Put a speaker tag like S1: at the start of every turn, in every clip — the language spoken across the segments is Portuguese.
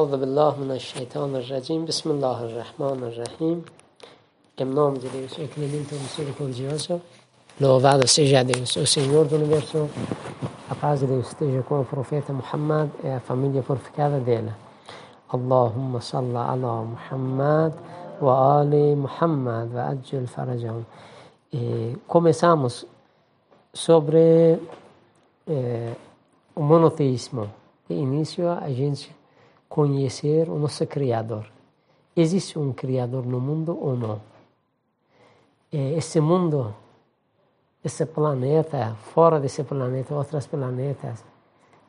S1: أعوذ بالله من الشيطان الرجيم. بسم الله الرحمن الرحيم. كم نام جديوس اكلمين تو مسير كونجيوسا لو بعد سيجا ديوس أو سيور دونيفرسو افاز ديوس تيجا كون بروفيتا محمد يا فاميليا فورفكادا ديلا اللهم صل على محمد وآل محمد وأجل فرجهم كوميسامس سوبري مونوثيسمو في انيسيو اجنسيو conhecer o nosso Criador. Existe um Criador no mundo ou não? Esse mundo, esse planeta, fora desse planeta, outros planetas,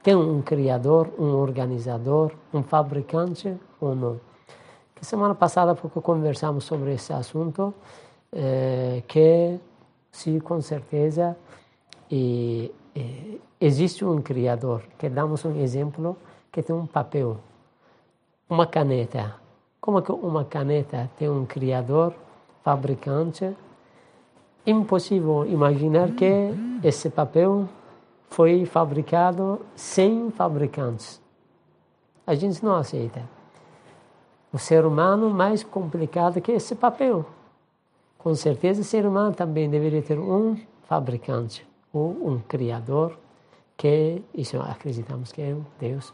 S1: tem um Criador, um organizador, um fabricante ou não? Que semana passada, porque conversamos sobre esse assunto, é, que se com certeza e, e, existe um Criador, que damos um exemplo que tem um papel uma caneta. Como que uma caneta tem um criador, fabricante? Impossível imaginar que esse papel foi fabricado sem fabricantes. A gente não aceita. O ser humano mais complicado que esse papel. Com certeza, o ser humano também deveria ter um fabricante ou um criador, que isso acreditamos que é Deus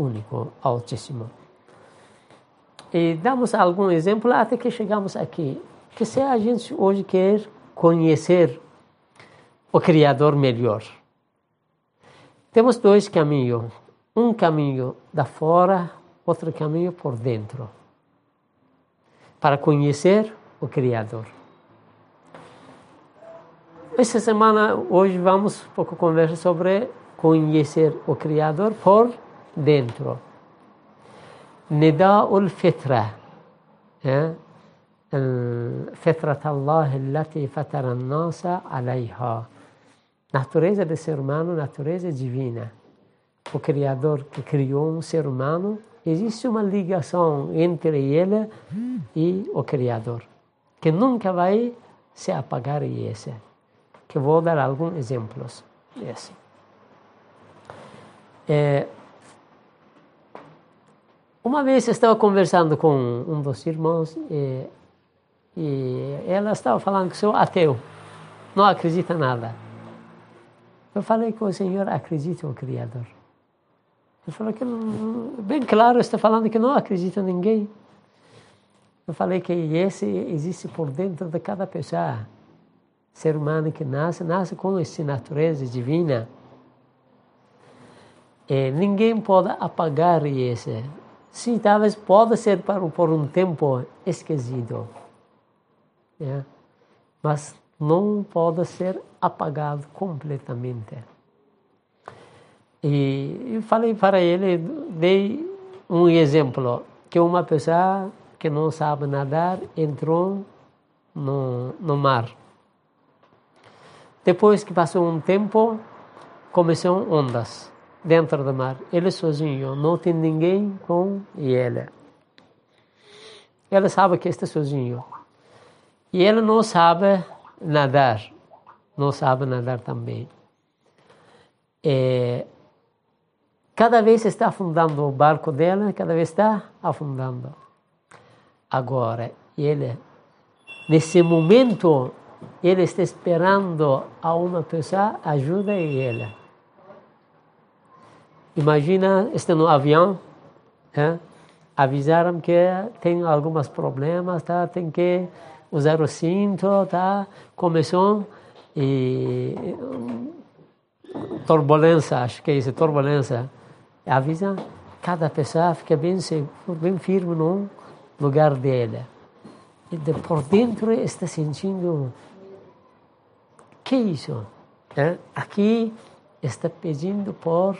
S1: único, altíssimo. E damos algum exemplo até que chegamos aqui. Que se a gente hoje quer conhecer o Criador melhor, temos dois caminhos. Um caminho da fora, outro caminho por dentro. Para conhecer o Criador. Essa semana, hoje, vamos um pouco conversar sobre conhecer o Criador por dentro dentro. نداء الفطرة فطرة الله التي فطر الناس عليها natureza do ser humano, natureza divina. O Criador que criou um ser humano, existe uma ligação entre ele e o Criador, que nunca vai se apagar esse. Que vou dar alguns exemplos. Esse. É, uma vez eu estava conversando com um dos irmãos e, e ela estava falando que sou ateu, não acredita nada. Eu falei que o Senhor acredita no Criador. Ele falou que, bem claro, está falando que não acredita em ninguém. Eu falei que esse existe por dentro de cada pessoa. Ser humano que nasce, nasce com essa natureza divina. E ninguém pode apagar esse. Sim, talvez pode ser para, por um tempo esquecido. É? Mas não pode ser apagado completamente. E eu falei para ele, dei um exemplo, que uma pessoa que não sabe nadar entrou no, no mar. Depois que passou um tempo, começaram ondas dentro do mar. Ele sozinho, não tem ninguém com ele. Ele sabe que está sozinho. E ele não sabe nadar. Não sabe nadar também. É, cada vez está afundando o barco dele, cada vez está afundando. Agora, ele, nesse momento, ele está esperando a uma pessoa ajuda ele. Imagina, estar no avião, é? avisaram que tem alguns problemas, tá? tem que usar o cinto, tá? começou e turbulência, acho que é isso, turbulência. Avisa, cada pessoa fica bem bem firme no lugar dele. E de por dentro está sentindo, que isso? É? Aqui está pedindo por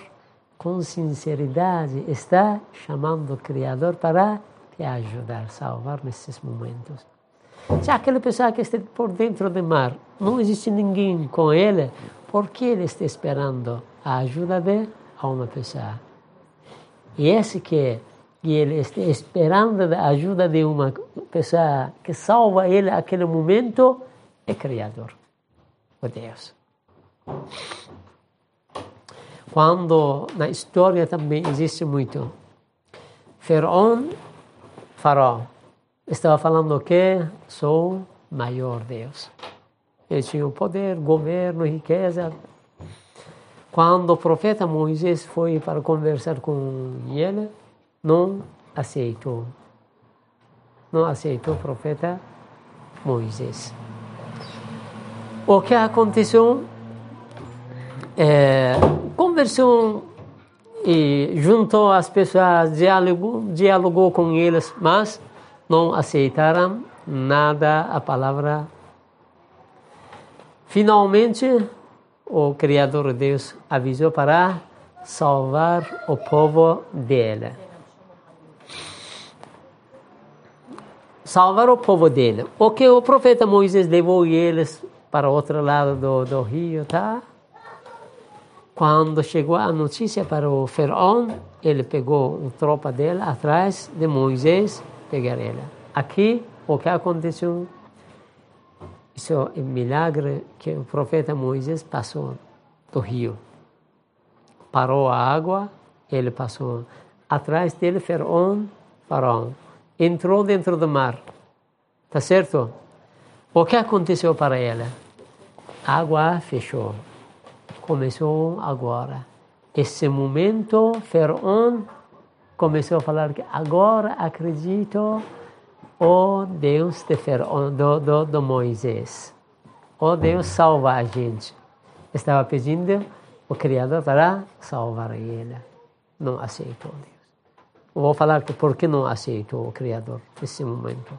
S1: com sinceridade, está chamando o Criador para te ajudar, salvar nesses momentos. Se aquela pessoa que está por dentro do mar, não existe ninguém com ele, por que ele está esperando a ajuda de uma pessoa? E esse que ele está esperando a ajuda de uma pessoa que salva ele naquele momento, é Criador, o Deus. Quando na história também existe muito. Faraó, faraó, estava falando que sou maior Deus. Ele tinha o poder, governo, riqueza. Quando o profeta Moisés foi para conversar com ele, não aceitou. Não aceitou o profeta Moisés. O que aconteceu? É, conversou e juntou as pessoas, dialogou, dialogou com eles, mas não aceitaram nada a palavra. Finalmente, o Criador Deus avisou para salvar o povo dele. Salvar o povo dele. O que o profeta Moisés levou eles para o outro lado do, do rio, tá? Quando chegou a notícia para o faraó, ele pegou uma tropa dele atrás de Moisés pegar ele. Aqui, o que aconteceu? Isso é um milagre que o profeta Moisés passou do rio. Parou a água, ele passou. Atrás dele, faraó, faraó. Entrou dentro do mar. Tá certo? O que aconteceu para ele? A água fechou começou agora. Esse momento, Faraó começou a falar que agora acredito o Deus de Faraó, do, do, do Moisés. O Deus salva a gente. Estava pedindo o Criador para salvar ele. Não aceitou Deus. Vou falar que por que não aceitou o Criador nesse momento.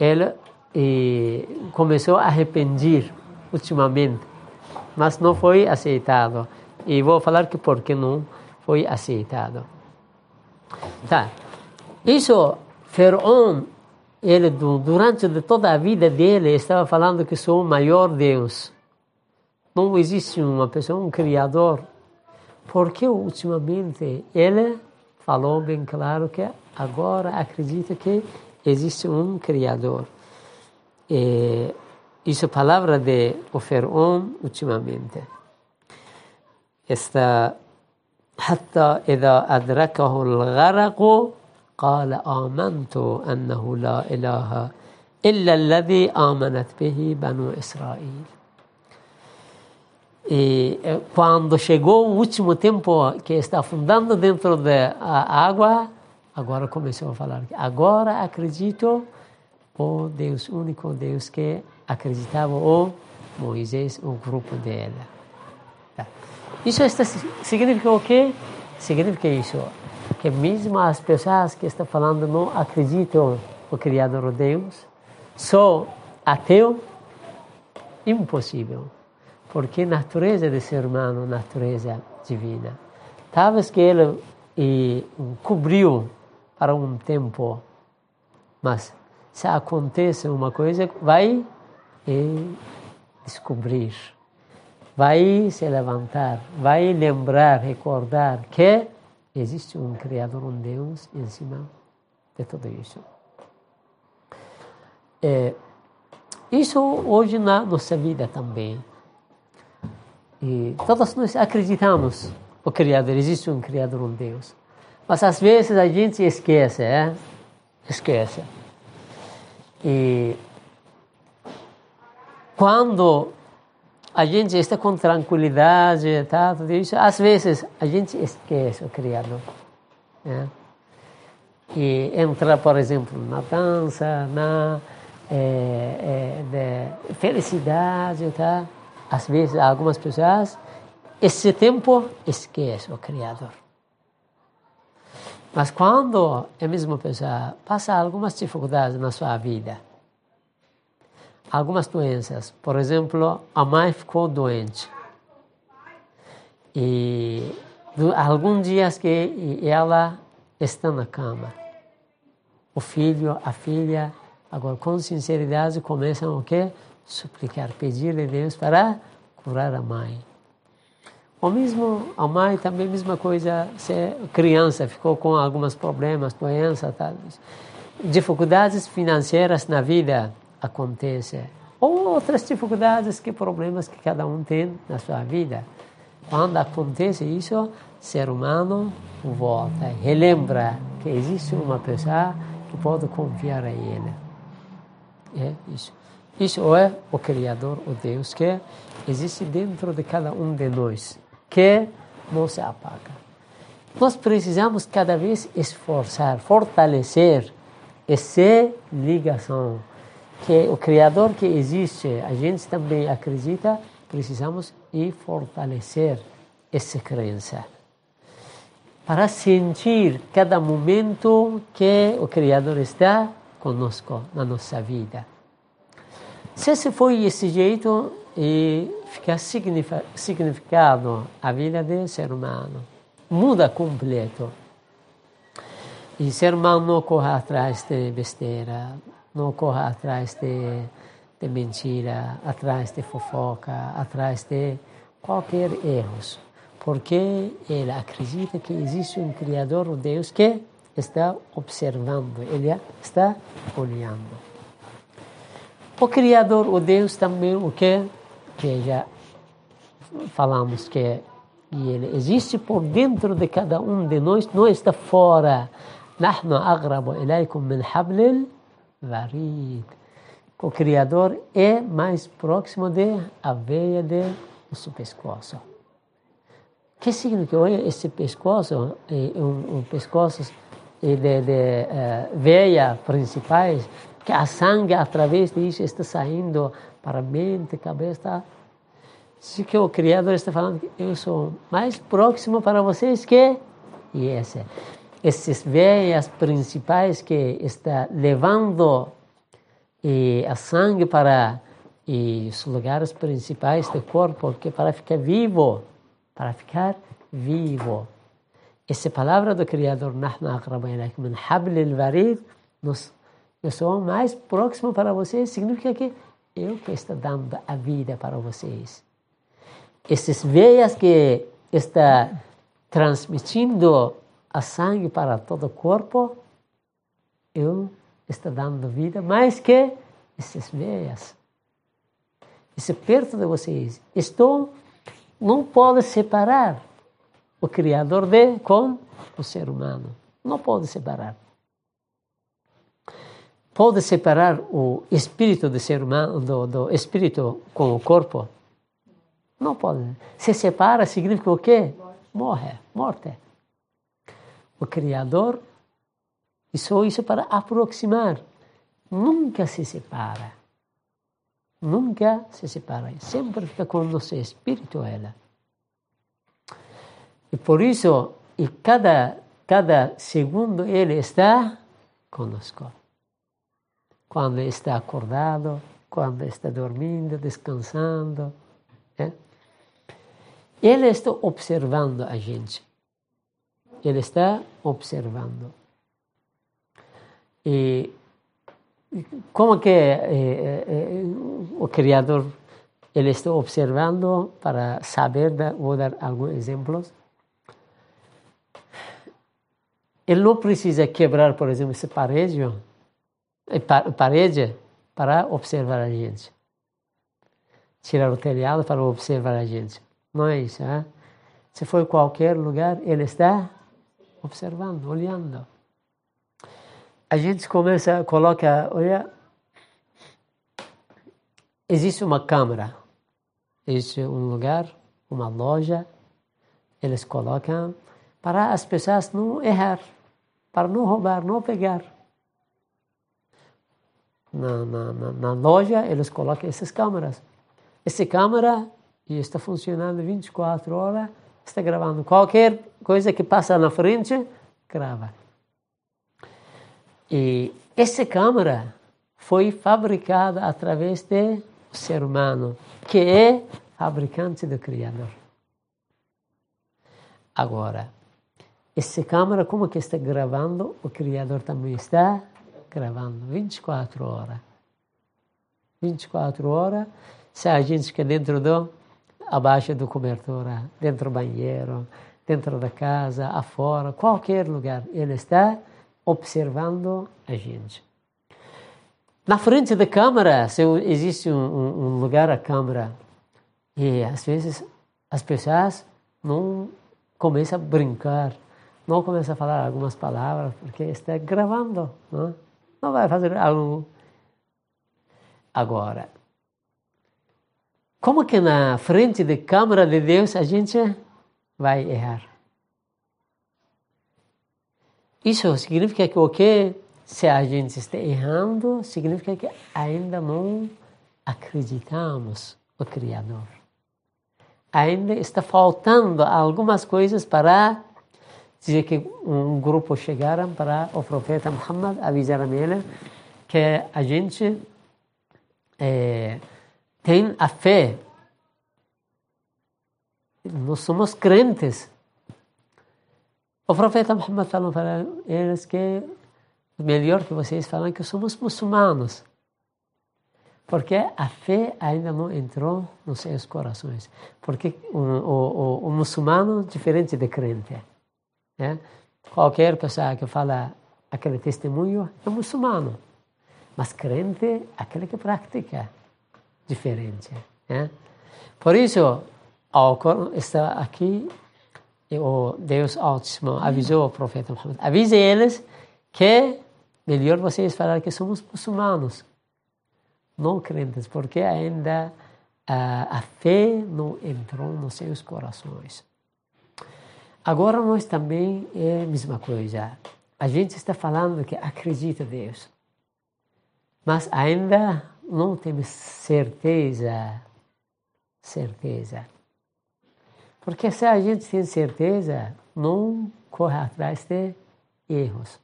S1: Ele e, começou a arrepender ultimamente mas não foi aceitado. E vou falar que por que não foi aceitado. Tá. Isso, Faraó, ele durante toda a vida dele estava falando que sou o maior Deus. Não existe uma pessoa, um criador. Porque ultimamente ele falou bem claro que agora acredita que existe um criador. E isso é palavra de o Faraó ultimamente. Esta حتى إذا أدركه الغرق قال آمنت أنه لا إله إلا الذي آمنت به بنو إسرائيل E quando chegou o último tempo que está afundando dentro da água, agora começou a falar: agora acredito o Deus único, Deus que acreditava o Moisés, o grupo dela. Tá. Isso está, significa o quê? Significa isso, que mesmo as pessoas que estão falando não acreditam no Criador Deus, só ateu, impossível. Porque natureza do ser humano, natureza divina. Talvez que ele e, cobriu para um tempo, mas se acontece uma coisa, vai e descobrir, vai se levantar, vai lembrar, recordar que existe um Criador, um Deus em cima de tudo isso. É, isso hoje na nossa vida também. E todos nós acreditamos o Criador, existe um Criador, um Deus. Mas às vezes a gente esquece, é? Esquece. E quando a gente está com tranquilidade, tá, tudo isso, às vezes a gente esquece o Criador. Né? E entra, por exemplo, na dança, na é, é, de felicidade, tá? Às vezes, algumas pessoas, esse tempo esquece o Criador. Mas quando a mesma pessoa passa algumas dificuldades na sua vida, algumas doenças. Por exemplo, a mãe ficou doente. E alguns dias que ela está na cama. O filho, a filha, agora com sinceridade começam o quê? Suplicar, pedir a Deus para curar a mãe. O mesmo, a mãe também mesma coisa, se criança ficou com alguns problemas, doenças, tal. dificuldades financeiras na vida, acontece. Ou outras dificuldades, que problemas que cada um tem na sua vida. Quando acontece isso, o ser humano volta, relembra que existe uma pessoa que pode confiar em ele. É isso. Isso é o Criador, o Deus que existe dentro de cada um de nós, que não se apaga. Nós precisamos cada vez esforçar, fortalecer essa ligação que o Criador que existe, a gente também acredita, precisamos e fortalecer essa crença para sentir cada momento que o Criador está conosco na nossa vida. Se esse foi esse jeito, e fica significado a vida do ser humano muda completo. E ser humano corre atrás de besteira, não corre atrás de, de mentira, atrás de fofoca, atrás de qualquer erro. Porque ele acredita que existe um Criador, um Deus que está observando, ele está olhando. O Criador, o Deus também, o que? Que já falamos que e ele existe por dentro de cada um de nós, não está fora. نحن أقرب إليكم من حبل Varid. O Criador é mais próximo de a veia de nosso pescoço. Que significa? Olha, esse pescoço, é, é um, um pescoço é de, de uh, veia principais, que a sangue através disso está saindo para a mente, cabeça. Se que o Criador está falando, eu sou mais próximo para vocês que esse esses veias principais que está levando eh, a sangue para os lugares principais do corpo, que para ficar vivo, para ficar vivo. Essa palavra do Criador, min varid, nós, eu sou mais próximo para vocês, significa que é eu que estou dando a vida para vocês. Essas veias que está transmitindo a sangue para todo o corpo, eu estou dando vida mais que essas veias. Isso perto de vocês. Estou, não pode separar o Criador de com o ser humano. Não pode separar. Pode separar o espírito do ser humano do, do espírito com o corpo? Não pode. Se separa significa o quê? Morre, morte. O Criador só isso para aproximar. Nunca se separa. Nunca se separa. Sempre fica com o nosso espírito ela. E por isso, e cada, cada segundo ele está conosco. Quando está acordado, quando está dormindo, descansando. É? Ele está observando a gente. Ele está observando. E como que eh, eh, o Criador ele está observando para saber, vou dar alguns exemplos. Ele não precisa quebrar, por exemplo, essa parede, eh, parede para observar a gente. Tirar o telhado para observar a gente. Não é isso, hein? Se for qualquer lugar, ele está observando, olhando. A gente começa, coloca, olha, existe uma câmera, existe um lugar, uma loja, eles colocam para as pessoas não errar, para não roubar, não pegar. Na, na, na, na loja, eles colocam essas câmeras. Essa câmera está funcionando 24 horas, está gravando. Qualquer coisa que passa na frente, grava. E essa câmera foi fabricada através do ser humano, que é fabricante do Criador. Agora, essa câmera, como que está gravando, o Criador também está gravando 24 horas. 24 horas, se a gente fica dentro do abaixo do cobertor, dentro do banheiro, dentro da casa, afora, qualquer lugar. Ele está observando a gente. Na frente da câmara, se existe um, um lugar a câmara, e às vezes as pessoas não começa a brincar, não começa a falar algumas palavras, porque está gravando, não, não vai fazer algo. Agora, como que na frente da câmera de Deus a gente vai errar? Isso significa que o que se a gente está errando, significa que ainda não acreditamos no Criador. Ainda está faltando algumas coisas para dizer que um grupo chegaram para o profeta Muhammad avisar a ele que a gente é, tem a fé. Nós somos crentes. O profeta Muhammad falou para eles que melhor que vocês falam que somos muçulmanos. Porque a fé ainda não entrou nos seus corações. Porque o, o, o, o muçulmano é diferente de crente. Né? Qualquer pessoa que fala aquele testemunho é muçulmano. Mas crente é aquele que pratica diferente. Né? Por isso, ao está aqui, o Deus Altíssimo avisou o profeta Muhammad. Avise eles que melhor vocês falar que somos muçulmanos, não crentes, porque ainda a, a fé não entrou nos seus corações. Agora nós também é a mesma coisa. A gente está falando que acredita em Deus, mas ainda não temos certeza, certeza. Porque se a gente tem certeza, não corre atrás de erros.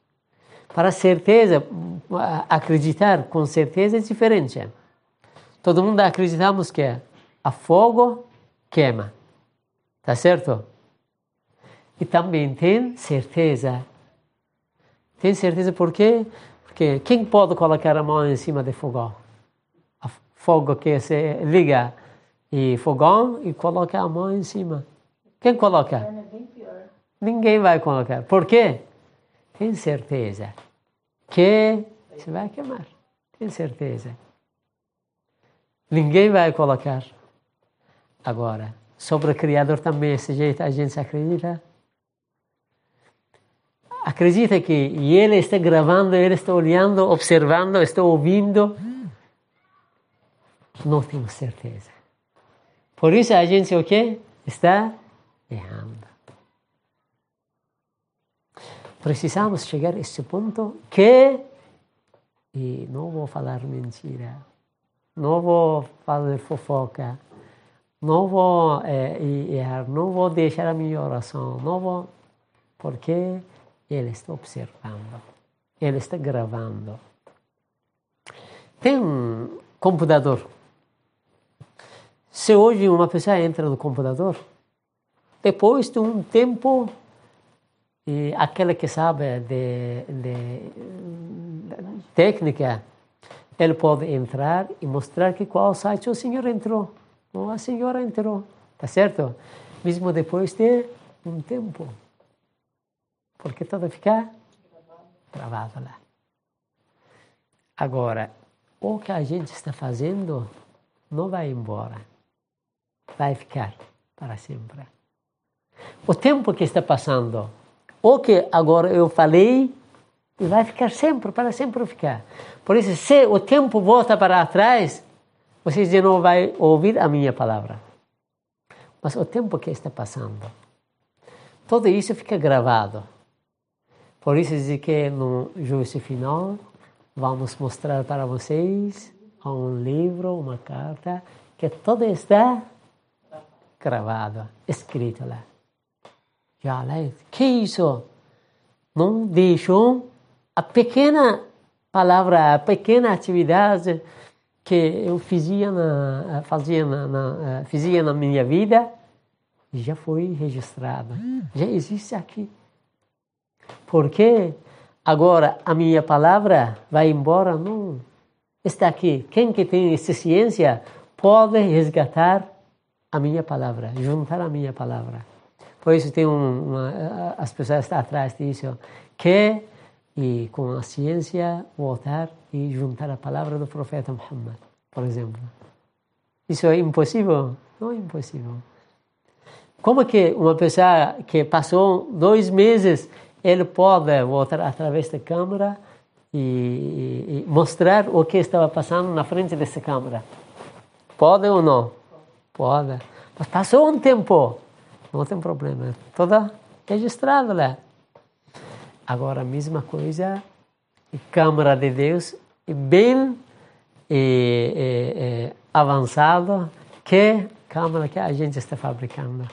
S1: Para certeza, acreditar com certeza é diferente. Todo mundo acreditamos que a fogo queima. Tá certo? E também tem certeza. Tem certeza por quê? Porque quem pode colocar a mão em cima do fogão? Fogo que se liga e fogão e coloca a mão em cima. Quem coloca? Ninguém vai colocar. Por quê? Tem certeza que você vai queimar. Tem certeza. Ninguém vai colocar. Agora, sobre o Criador também, esse jeito a gente acredita. Acredita que ele está gravando, ele está olhando, observando, está ouvindo. Não temos certeza. Por isso a gente o quê? Está errando. Precisamos chegar a esse ponto que, e não vou falar mentira, não vou fazer fofoca, não vou é, errar, não vou deixar a minha oração, não vou, porque ele está observando, ele está gravando. Tem um computador. Se hoje uma pessoa entra no computador, depois de um tempo e aquele que sabe de, de, de, técnica, ele pode entrar e mostrar que qual site o senhor entrou, ou a senhora entrou, tá certo? Mesmo depois de um tempo. Porque tudo fica travado lá. Agora, o que a gente está fazendo não vai embora. Vai ficar para sempre. O tempo que está passando o que agora eu falei vai ficar sempre, para sempre ficar. Por isso, se o tempo volta para trás, vocês de novo vão ouvir a minha palavra. Mas o tempo que está passando, tudo isso fica gravado. Por isso, diz que no juízo final, vamos mostrar para vocês um livro, uma carta, que tudo está gravado, escrito lá. Já lá, que isso? Não deixou a pequena palavra, a pequena atividade que eu fazia na, fazia na, na, fazia na minha vida já foi registrada, já existe aqui. Porque agora a minha palavra vai embora? Não. Está aqui. Quem que tem essa ciência pode resgatar a minha palavra, juntar a minha palavra. Por isso tem um, uma, as pessoas estão atrás disso, que e com a ciência voltar e juntar a palavra do profeta Muhammad, por exemplo. Isso é impossível? Não é impossível. Como que uma pessoa que passou dois meses, ele pode voltar através da câmera e, e, e mostrar o que estava passando na frente dessa câmera? Pode ou não? Pode. Mas passou um tempo, não tem problema. Toda registrado lá. Agora, a mesma coisa, câmera de Deus, bem e, avançado que câmera que a gente está fabricando.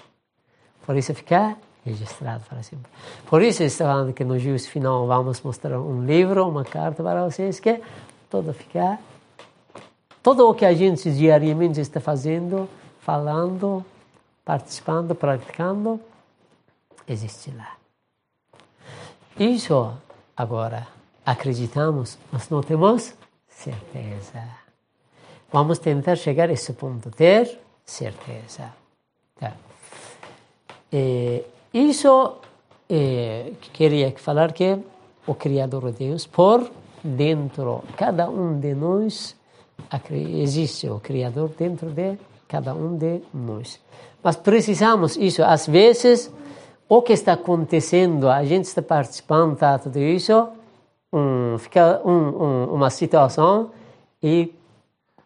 S1: Por isso fica registrado para sempre. Por isso está falando que no juízo final vamos mostrar um livro, uma carta para vocês que tudo fica tudo o que a gente diariamente está fazendo, falando, participando, praticando, existe lá. Isso agora acreditamos, mas não temos certeza. Vamos tentar chegar a esse ponto, ter certeza. Tá. E isso é, queria falar que o Criador Deus, por dentro, cada um de nós, existe o Criador dentro de cada um de nós. Mas precisamos isso, às vezes, o que está acontecendo, a gente está participando de tudo isso, um, fica um, um, uma situação e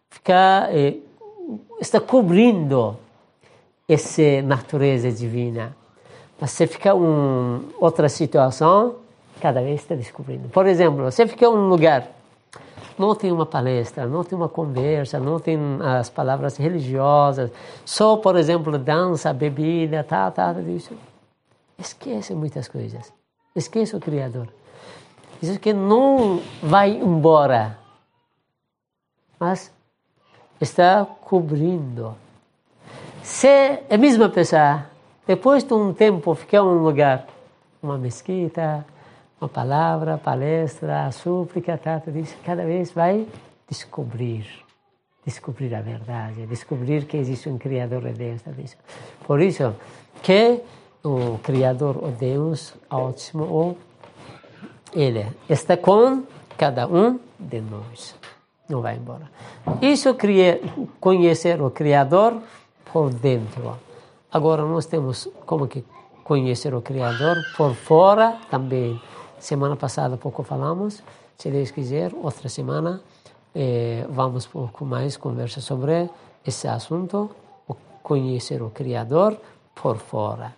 S1: fica, eh, está cobrindo essa natureza divina. Mas se fica um, outra situação, cada vez está descobrindo. Por exemplo, você fica em um lugar, não tem uma palestra, não tem uma conversa, não tem as palavras religiosas, só, por exemplo, dança, bebida, tal, tal, isso. Esquece muitas coisas. Esquece o Criador. Diz que não vai embora, mas está cobrindo. Se a mesma pessoa, depois de um tempo, ficar em um lugar, uma mesquita, uma palavra, palestra, súplica, tata, diz, cada vez vai descobrir, descobrir a verdade, descobrir que existe um Criador de Deus. Por isso, que o Criador, o Deus ótimo, ele está com cada um de nós. Não vai embora. Isso é conhecer o Criador por dentro. Agora nós temos como que conhecer o Criador por fora também. Semana passada pouco falamos. Se Deus quiser, outra semana eh, vamos pouco mais conversar sobre esse assunto, conhecer o Criador por fora.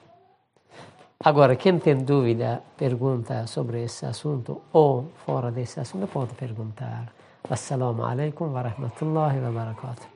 S1: Agora, quem tem dúvida, pergunta sobre esse assunto ou fora desse assunto, pode perguntar. Assalamu alaikum wa rahmatullahi wa barakatuh.